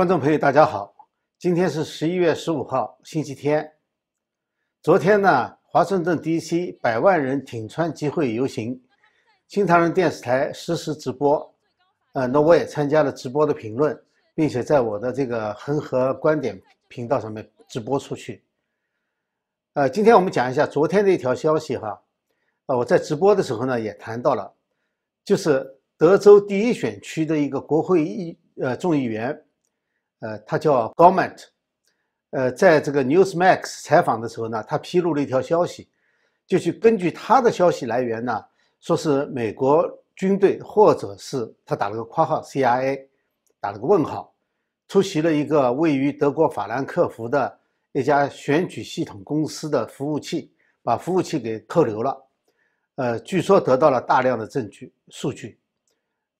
观众朋友，大家好，今天是十一月十五号，星期天。昨天呢，华盛顿 D.C. 百万人挺川集会游行，新唐人电视台实时直播。呃，那我也参加了直播的评论，并且在我的这个恒河观点频道上面直播出去。呃，今天我们讲一下昨天的一条消息哈。呃，我在直播的时候呢，也谈到了，就是德州第一选区的一个国会议呃众议员。呃，他叫 Gorment，呃，在这个 Newsmax 采访的时候呢，他披露了一条消息，就是根据他的消息来源呢，说是美国军队或者是他打了个括号 CIA，打了个问号，出席了一个位于德国法兰克福的一家选举系统公司的服务器，把服务器给扣留了，呃，据说得到了大量的证据数据。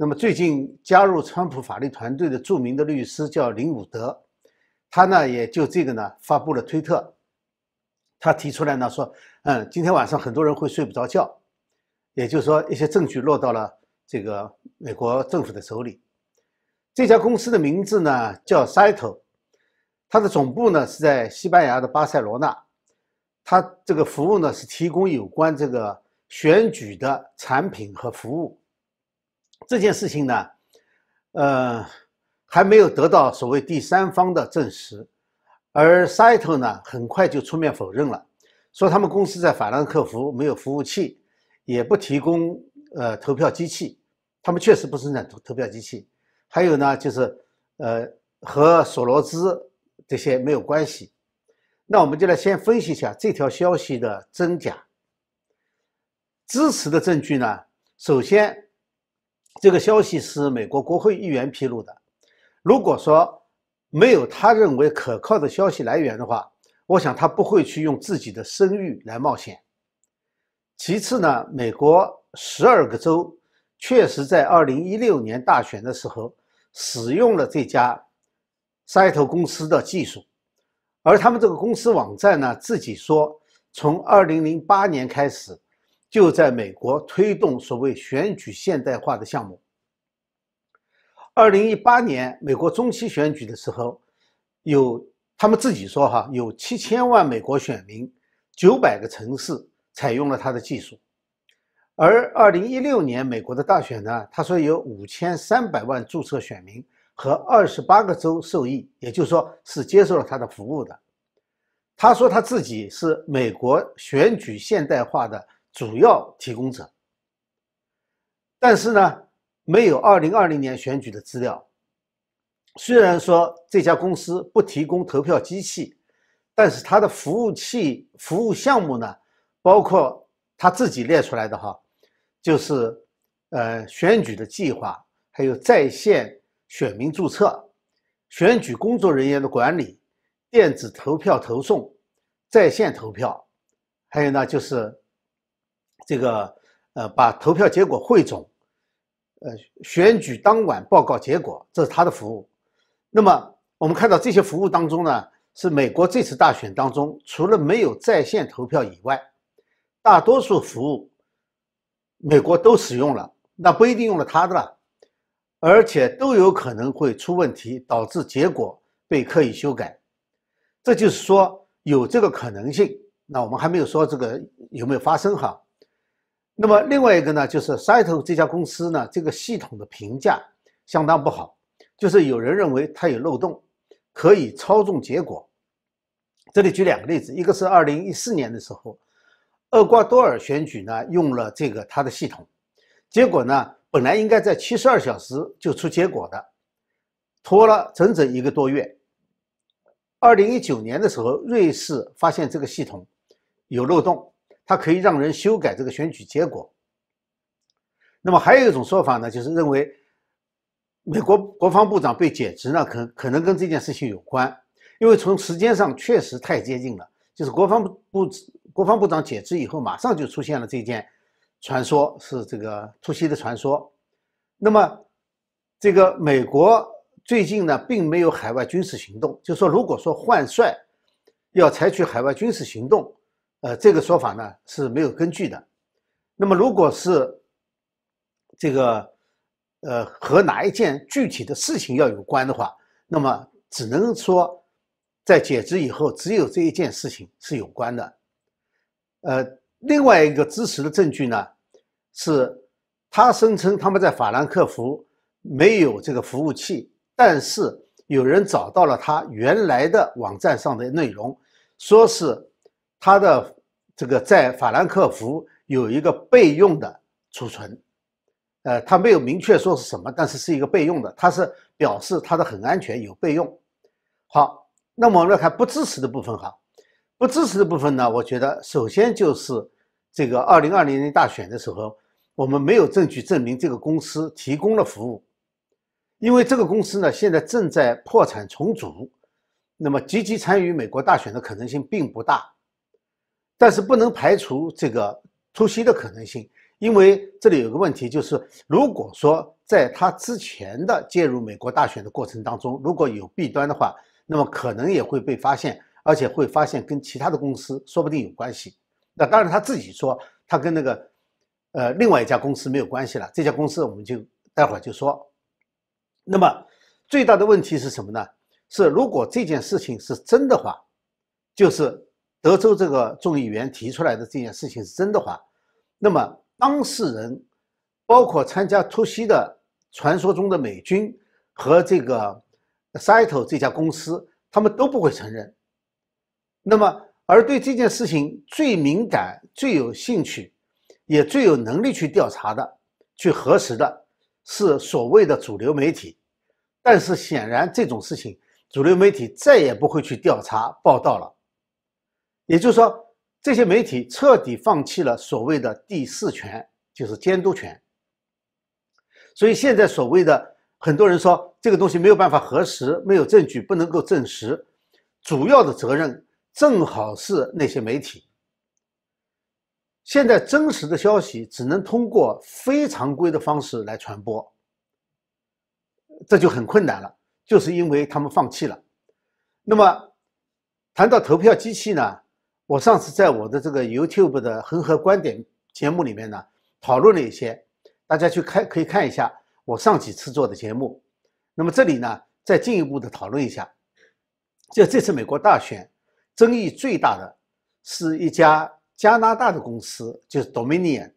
那么最近加入川普法律团队的著名的律师叫林伍德，他呢也就这个呢发布了推特，他提出来呢说，嗯，今天晚上很多人会睡不着觉，也就是说一些证据落到了这个美国政府的手里。这家公司的名字呢叫 Cyto，它的总部呢是在西班牙的巴塞罗那，它这个服务呢是提供有关这个选举的产品和服务。这件事情呢，呃，还没有得到所谓第三方的证实，而 cito 呢，很快就出面否认了，说他们公司在法兰克福没有服务器，也不提供呃投票机器，他们确实不生产投投票机器，还有呢，就是呃和索罗兹这些没有关系。那我们就来先分析一下这条消息的真假。支持的证据呢，首先。这个消息是美国国会议员披露的。如果说没有他认为可靠的消息来源的话，我想他不会去用自己的声誉来冒险。其次呢，美国十二个州确实在二零一六年大选的时候使用了这家 Cyto 公司的技术，而他们这个公司网站呢自己说，从二零零八年开始。就在美国推动所谓选举现代化的项目。二零一八年美国中期选举的时候，有他们自己说哈，有七千万美国选民，九百个城市采用了他的技术。而二零一六年美国的大选呢，他说有五千三百万注册选民和二十八个州受益，也就是说是接受了他的服务的。他说他自己是美国选举现代化的。主要提供者，但是呢，没有二零二零年选举的资料。虽然说这家公司不提供投票机器，但是它的服务器服务项目呢，包括他自己列出来的哈，就是呃选举的计划，还有在线选民注册、选举工作人员的管理、电子投票投送、在线投票，还有呢就是。这个呃，把投票结果汇总，呃，选举当晚报告结果，这是他的服务。那么我们看到这些服务当中呢，是美国这次大选当中，除了没有在线投票以外，大多数服务美国都使用了，那不一定用了他的了，而且都有可能会出问题，导致结果被刻意修改。这就是说有这个可能性。那我们还没有说这个有没有发生哈。那么另外一个呢，就是 Cyto 这家公司呢，这个系统的评价相当不好，就是有人认为它有漏洞，可以操纵结果。这里举两个例子，一个是二零一四年的时候，厄瓜多尔选举呢用了这个它的系统，结果呢本来应该在七十二小时就出结果的，拖了整整一个多月。二零一九年的时候，瑞士发现这个系统有漏洞。它可以让人修改这个选举结果。那么还有一种说法呢，就是认为美国国防部长被解职呢，可可能跟这件事情有关，因为从时间上确实太接近了。就是国防部国防部长解职以后，马上就出现了这件传说，是这个突袭的传说。那么这个美国最近呢，并没有海外军事行动，就说如果说换帅要采取海外军事行动。呃，这个说法呢是没有根据的。那么，如果是这个呃和哪一件具体的事情要有关的话，那么只能说在解职以后，只有这一件事情是有关的。呃，另外一个支持的证据呢，是他声称他们在法兰克福没有这个服务器，但是有人找到了他原来的网站上的内容，说是他的这个在法兰克福有一个备用的储存。呃，他没有明确说是什么，但是是一个备用的，他是表示它的很安全，有备用。好，那么我们来看不支持的部分哈，不支持的部分呢，我觉得首先就是这个二零二零年大选的时候，我们没有证据证明这个公司提供了服务，因为这个公司呢现在正在破产重组，那么积极参与美国大选的可能性并不大，但是不能排除这个突袭的可能性。因为这里有个问题，就是如果说在他之前的介入美国大选的过程当中，如果有弊端的话，那么可能也会被发现，而且会发现跟其他的公司说不定有关系。那当然他自己说他跟那个呃另外一家公司没有关系了，这家公司我们就待会儿就说。那么最大的问题是什么呢？是如果这件事情是真的话，就是德州这个众议员提出来的这件事情是真的话，那么。当事人包括参加突袭的传说中的美军和这个 Cyto 这家公司，他们都不会承认。那么，而对这件事情最敏感、最有兴趣，也最有能力去调查的、去核实的，是所谓的主流媒体。但是，显然这种事情，主流媒体再也不会去调查报道了。也就是说。这些媒体彻底放弃了所谓的第四权，就是监督权。所以现在所谓的很多人说这个东西没有办法核实，没有证据，不能够证实，主要的责任正好是那些媒体。现在真实的消息只能通过非常规的方式来传播，这就很困难了，就是因为他们放弃了。那么谈到投票机器呢？我上次在我的这个 YouTube 的恒河观点节目里面呢，讨论了一些，大家去看可以看一下我上几次做的节目。那么这里呢，再进一步的讨论一下，就这次美国大选争议最大的是一家加拿大的公司，就是 Dominion。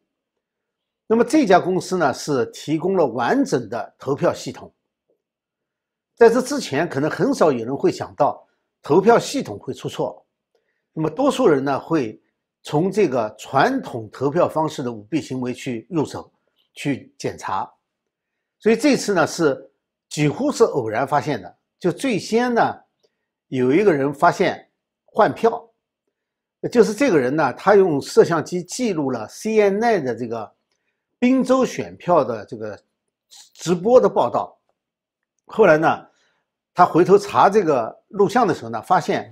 那么这家公司呢，是提供了完整的投票系统。在这之前，可能很少有人会想到投票系统会出错。那么多数人呢会从这个传统投票方式的舞弊行为去入手，去检查，所以这次呢是几乎是偶然发现的。就最先呢有一个人发现换票，就是这个人呢他用摄像机记录了 CNN 的这个宾州选票的这个直播的报道，后来呢他回头查这个录像的时候呢发现。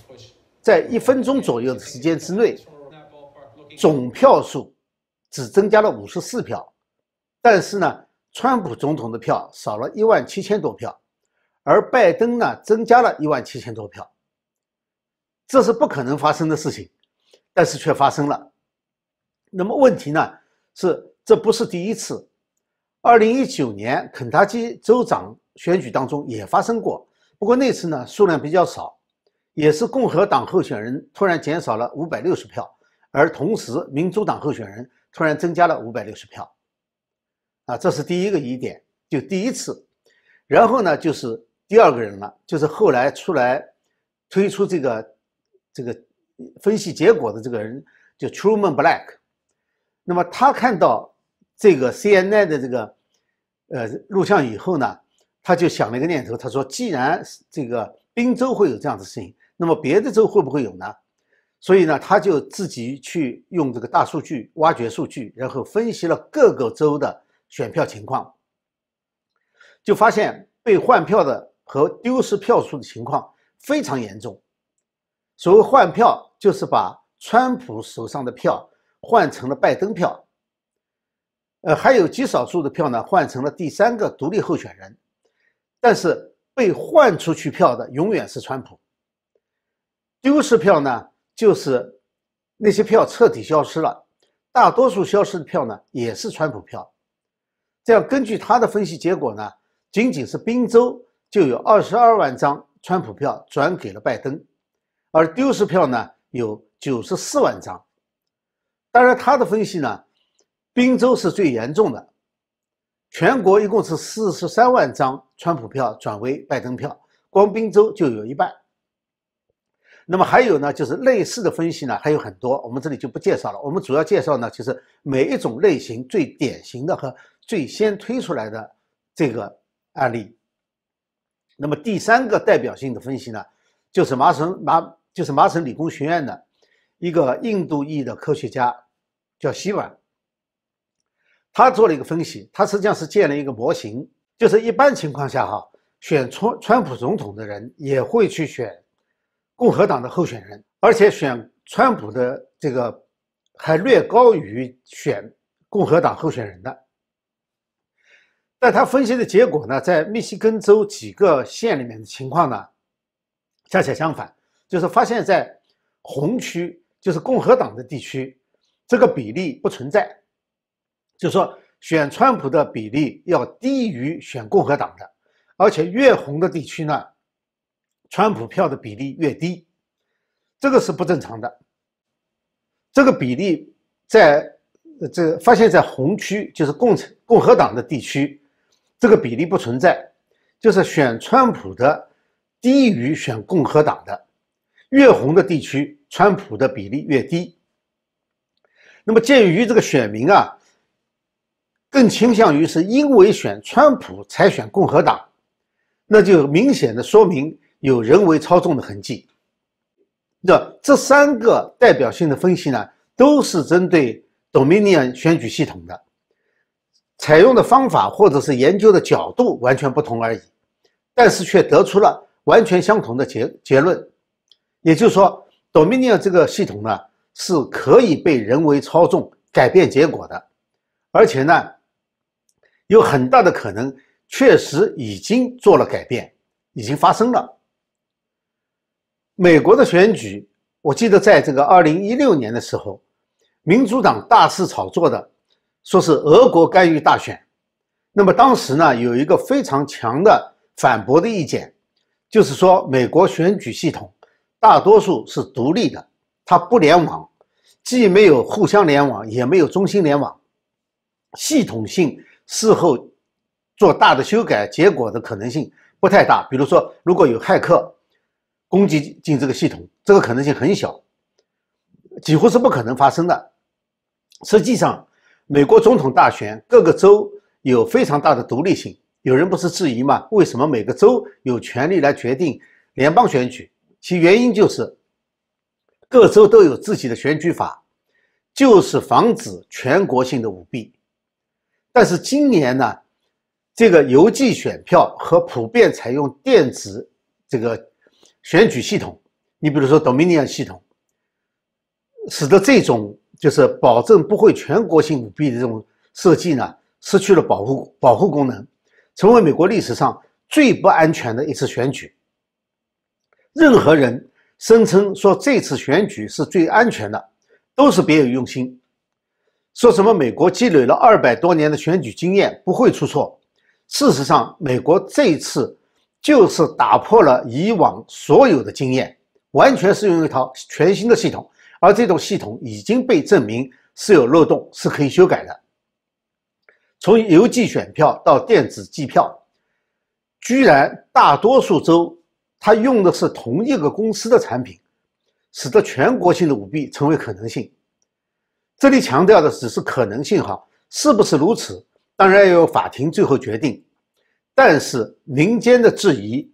在一分钟左右的时间之内，总票数只增加了五十四票，但是呢，川普总统的票少了一万七千多票，而拜登呢增加了一万七千多票。这是不可能发生的事情，但是却发生了。那么问题呢是，这不是第一次。二零一九年肯塔基州长选举当中也发生过，不过那次呢数量比较少。也是共和党候选人突然减少了五百六十票，而同时民主党候选人突然增加了五百六十票，啊，这是第一个疑点，就第一次。然后呢，就是第二个人了，就是后来出来推出这个这个分析结果的这个人，就 Truman Black。那么他看到这个 CNN 的这个呃录像以后呢，他就想了一个念头，他说：“既然这个宾州会有这样的事情。”那么别的州会不会有呢？所以呢，他就自己去用这个大数据挖掘数据，然后分析了各个州的选票情况，就发现被换票的和丢失票数的情况非常严重。所谓换票，就是把川普手上的票换成了拜登票，呃，还有极少数的票呢换成了第三个独立候选人，但是被换出去票的永远是川普。丢失票呢，就是那些票彻底消失了，大多数消失的票呢也是川普票。这样根据他的分析结果呢，仅仅是宾州就有二十二万张川普票转给了拜登，而丢失票呢有九十四万张。当然，他的分析呢，宾州是最严重的，全国一共是四十三万张川普票转为拜登票，光宾州就有一半。那么还有呢，就是类似的分析呢还有很多，我们这里就不介绍了。我们主要介绍呢，就是每一种类型最典型的和最先推出来的这个案例。那么第三个代表性的分析呢，就是麻省麻就是麻省理工学院的一个印度裔的科学家叫希瓦，他做了一个分析，他实际上是建了一个模型，就是一般情况下哈，选川川普总统的人也会去选。共和党的候选人，而且选川普的这个还略高于选共和党候选人的。但他分析的结果呢，在密西根州几个县里面的情况呢，恰恰相反，就是发现，在红区，就是共和党的地区，这个比例不存在，就是说选川普的比例要低于选共和党的，而且越红的地区呢。川普票的比例越低，这个是不正常的。这个比例在这发现，在红区，就是共产共和党的地区，这个比例不存在，就是选川普的低于选共和党的。越红的地区，川普的比例越低。那么，鉴于这个选民啊，更倾向于是因为选川普才选共和党，那就明显的说明。有人为操纵的痕迹。那这三个代表性的分析呢，都是针对 Dominion 选举系统的，采用的方法或者是研究的角度完全不同而已，但是却得出了完全相同的结结论。也就是说，Dominion 这个系统呢，是可以被人为操纵改变结果的，而且呢，有很大的可能确实已经做了改变，已经发生了。美国的选举，我记得在这个二零一六年的时候，民主党大肆炒作的，说是俄国干预大选。那么当时呢，有一个非常强的反驳的意见，就是说美国选举系统大多数是独立的，它不联网，既没有互相联网，也没有中心联网，系统性事后做大的修改，结果的可能性不太大。比如说，如果有骇客。攻击进这个系统，这个可能性很小，几乎是不可能发生的。实际上，美国总统大选各个州有非常大的独立性。有人不是质疑吗？为什么每个州有权利来决定联邦选举？其原因就是各州都有自己的选举法，就是防止全国性的舞弊。但是今年呢，这个邮寄选票和普遍采用电子这个。选举系统，你比如说 Dominion 系统，使得这种就是保证不会全国性舞弊的这种设计呢，失去了保护保护功能，成为美国历史上最不安全的一次选举。任何人声称说这次选举是最安全的，都是别有用心。说什么美国积累了二百多年的选举经验，不会出错。事实上，美国这一次。就是打破了以往所有的经验，完全是用一套全新的系统，而这种系统已经被证明是有漏洞，是可以修改的。从邮寄选票到电子计票，居然大多数州它用的是同一个公司的产品，使得全国性的舞弊成为可能性。这里强调的只是可能性哈，是不是如此？当然要由法庭最后决定。但是民间的质疑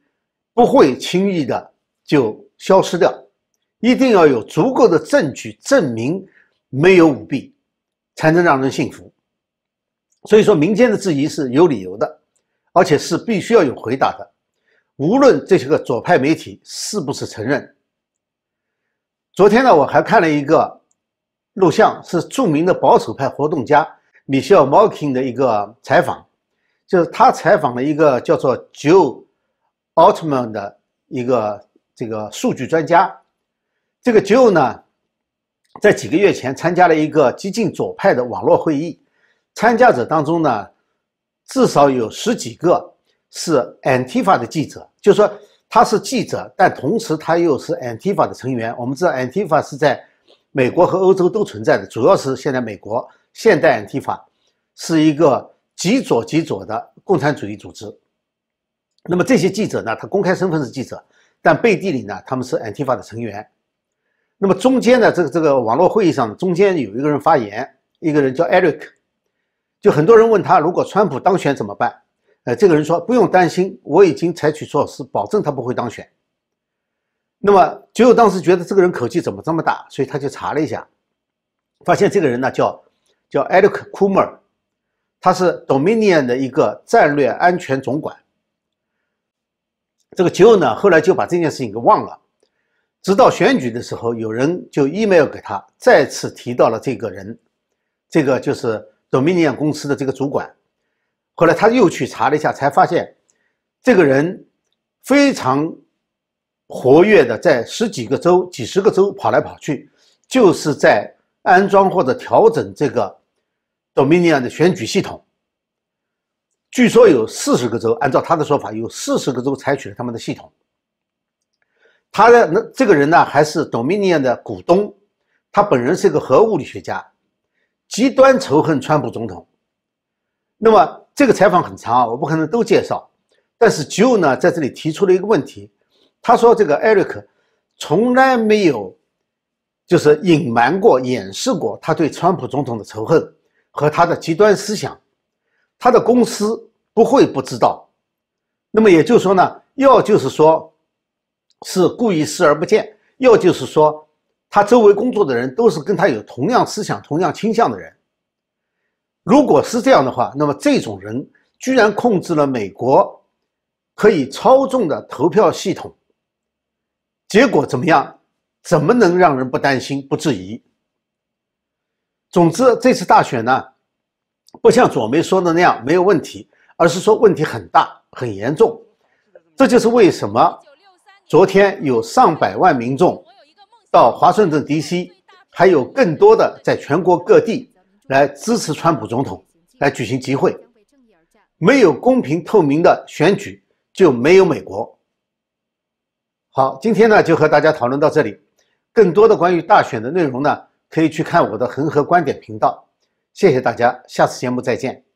不会轻易的就消失掉，一定要有足够的证据证明没有舞弊，才能让人信服。所以说，民间的质疑是有理由的，而且是必须要有回答的，无论这些个左派媒体是不是承认。昨天呢，我还看了一个录像，是著名的保守派活动家米歇尔·莫金的一个采访。就是他采访了一个叫做 Joe Altman 的一个这个数据专家。这个 Joe 呢，在几个月前参加了一个激进左派的网络会议，参加者当中呢，至少有十几个是 Antifa 的记者。就说他是记者，但同时他又是 Antifa 的成员。我们知道 Antifa 是在美国和欧洲都存在的，主要是现在美国现代 Antifa 是一个极左极左的共产主义组织。那么这些记者呢，他公开身份是记者，但背地里呢，他们是 Antifa 的成员。那么中间呢，这个这个网络会议上，中间有一个人发言，一个人叫 Eric，就很多人问他，如果川普当选怎么办？呃，这个人说不用担心，我已经采取措施，保证他不会当选。那么只有当时觉得这个人口气怎么这么大，所以他就查了一下，发现这个人呢叫叫 Eric Coomer，他是 Dominion 的一个战略安全总管。这个 Joe 呢后来就把这件事情给忘了。直到选举的时候，有人就 email 给他，再次提到了这个人，这个就是 Dominion 公司的这个主管。后来他又去查了一下，才发现这个人非常活跃的，在十几个州、几十个州跑来跑去，就是在安装或者调整这个 Dominion 的选举系统。据说有四十个州，按照他的说法，有四十个州采取了他们的系统。他的那这个人呢，还是 Dominion 的股东，他本人是个核物理学家，极端仇恨川普总统。那么这个采访很长啊，我不可能都介绍。但是 Joe 呢，在这里提出了一个问题，他说这个 Eric 从来没有就是隐瞒过、掩饰过他对川普总统的仇恨和他的极端思想，他的公司不会不知道。那么也就是说呢，要就是说。是故意视而不见，要就是说，他周围工作的人都是跟他有同样思想、同样倾向的人。如果是这样的话，那么这种人居然控制了美国可以操纵的投票系统，结果怎么样？怎么能让人不担心、不质疑？总之，这次大选呢，不像左媒说的那样没有问题，而是说问题很大、很严重。这就是为什么。昨天有上百万民众到华盛顿 D.C.，还有更多的在全国各地来支持川普总统，来举行集会。没有公平透明的选举，就没有美国。好，今天呢就和大家讨论到这里。更多的关于大选的内容呢，可以去看我的恒河观点频道。谢谢大家，下次节目再见。